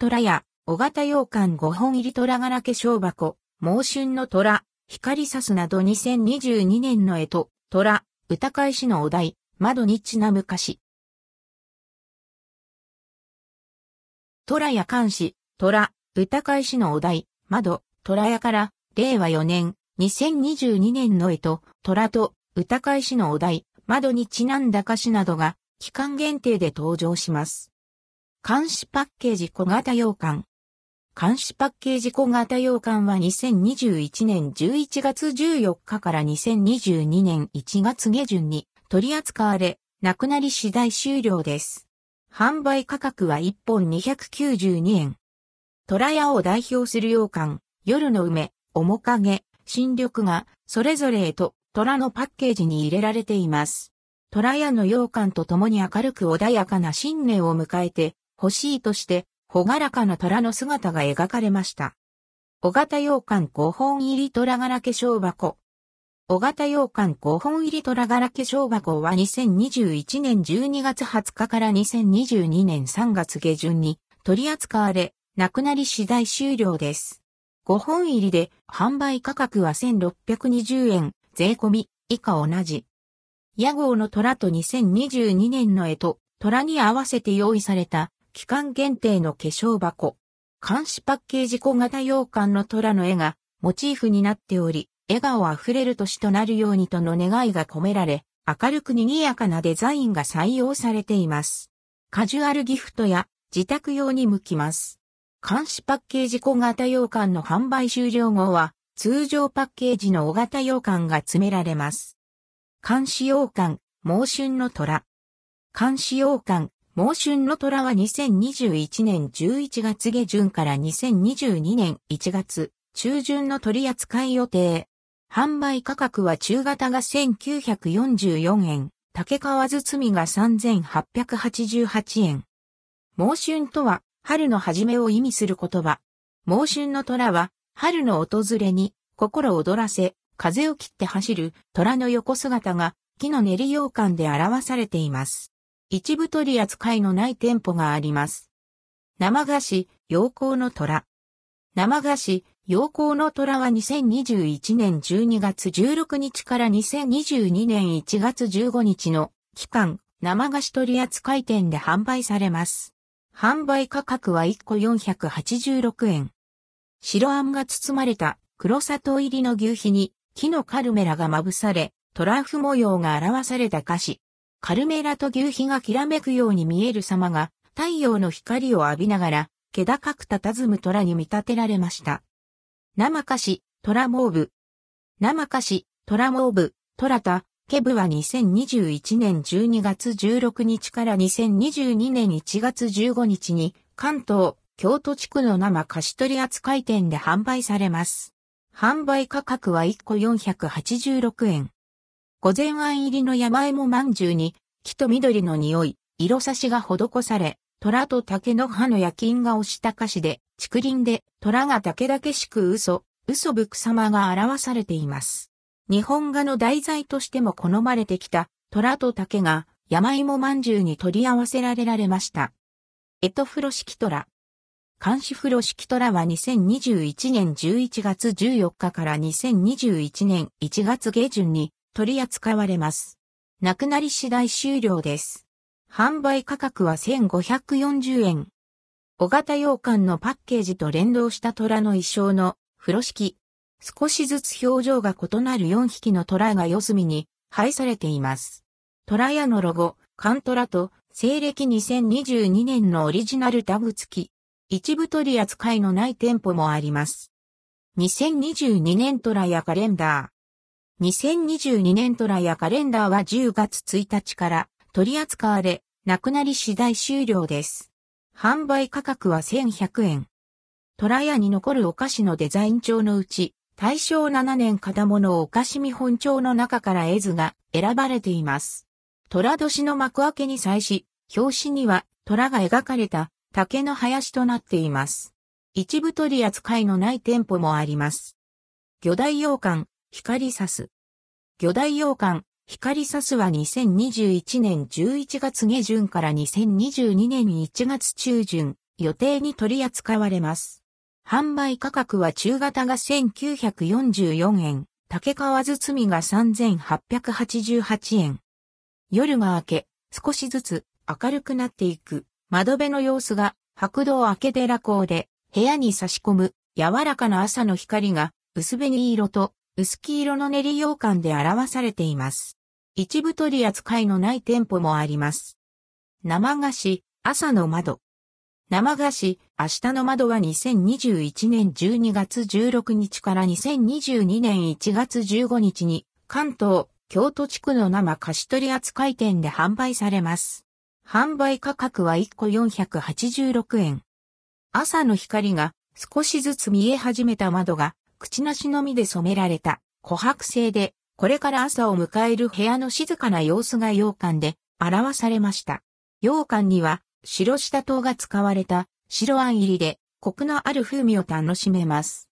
虎や、小型洋館5本入り虎柄化粧箱、猛春の虎、光さすなど2022年の絵と、虎、歌返しのお題、窓ニッチな昔。虎や監視、虎、歌返しのお題、窓、虎屋から、令和4年、2022年の絵と、虎と、歌返しのお題、窓にちなんだ歌詞などが、期間限定で登場します。監視パッケージ小型洋館。監視パッケージ小型洋館は2021年11月14日から2022年1月下旬に取り扱われ、なくなり次第終了です。販売価格は1本292円。虎屋を代表する洋館、夜の梅、面影、新緑が、それぞれへと、虎のパッケージに入れられています。虎屋の洋館と共に明るく穏やかな新年を迎えて、欲しいとして、ほがらかな虎の姿が描かれました。小型洋館5本入り虎柄化粧箱。小型洋館5本入り虎柄化粧箱は2021年12月20日から2022年3月下旬に取り扱われ、なくなり次第終了です。5本入りで販売価格は1620円、税込み以下同じ。屋号の虎と2022年の絵と虎に合わせて用意された期間限定の化粧箱。監視パッケージ小型洋館の虎の絵がモチーフになっており、笑顔あふれる年となるようにとの願いが込められ、明るく賑やかなデザインが採用されています。カジュアルギフトや自宅用に向きます。監視パッケージ小型洋館の販売終了後は、通常パッケージの大型洋館が詰められます。監視洋館、猛春の虎。監視洋館、猛春の虎は2021年11月下旬から2022年1月中旬の取り扱い予定。販売価格は中型が1944円、竹川包みが3888円。猛春とは春の始めを意味する言葉。猛春の虎は春の訪れに心躍らせ、風を切って走る虎の横姿が木の練り洋館で表されています。一部取り扱いのない店舗があります。生菓子、陽光の虎。生菓子、陽光の虎は2021年12月16日から2022年1月15日の期間、生菓子取扱店で販売されます。販売価格は1個486円。白あんが包まれた黒砂糖入りの牛皮に木のカルメラがまぶされ、トラフ模様が表された菓子。カルメラと牛皮がきらめくように見える様が、太陽の光を浴びながら、気高く佇む虎に見立てられました。生菓子、虎モーブ。生菓子、虎モーブ、虎田、ケブは2021年12月16日から2022年1月15日に関東、京都地区の生菓子取扱店で販売されます。販売価格は1個486円。午前庵入りの山芋まんじゅうに、木と緑の匂い、色差しが施され、虎と竹の葉の焼き印が押した歌詞で、竹林で虎が竹々しく嘘、嘘ぶく様が表されています。日本画の題材としても好まれてきた虎と竹が山芋まんじゅうに取り合わせられられました。エトフロ式虎。監視風呂式虎は2021年11月14日から2021年1月下旬に取り扱われます。なくなり次第終了です。販売価格は1540円。小型洋館のパッケージと連動した虎の衣装の風呂敷。少しずつ表情が異なる4匹の虎が四隅に配されています。虎屋のロゴ、カントラと西暦2022年のオリジナルタグ付き。一部取り扱いのない店舗もあります。2022年トラやカレンダー。2022年トラやカレンダーは10月1日から取り扱われ、なくなり次第終了です。販売価格は1100円。トラ屋に残るお菓子のデザイン帳のうち、大正7年片物お菓子見本帳の中から絵図が選ばれています。虎年の幕開けに際し、表紙には虎が描かれた竹の林となっています。一部取り扱いのない店舗もあります。魚大洋館、光さす。魚大洋館、光さすは2021年11月下旬から2022年1月中旬、予定に取り扱われます。販売価格は中型が1944円、竹川包みが3888円。夜が明け、少しずつ明るくなっていく窓辺の様子が白道明け寺港で部屋に差し込む柔らかな朝の光が薄紅色と薄黄色の練り羊羹で表されています。一部取り扱いのない店舗もあります。生菓子、朝の窓。生菓子、明日の窓は2021年12月16日から2022年1月15日に関東、京都地区の生菓子取り扱い店で販売されます。販売価格は1個486円。朝の光が少しずつ見え始めた窓が口なしのみで染められた琥珀製で、これから朝を迎える部屋の静かな様子が洋館で表されました。洋館には白下糖が使われた白あん入りでコクのある風味を楽しめます。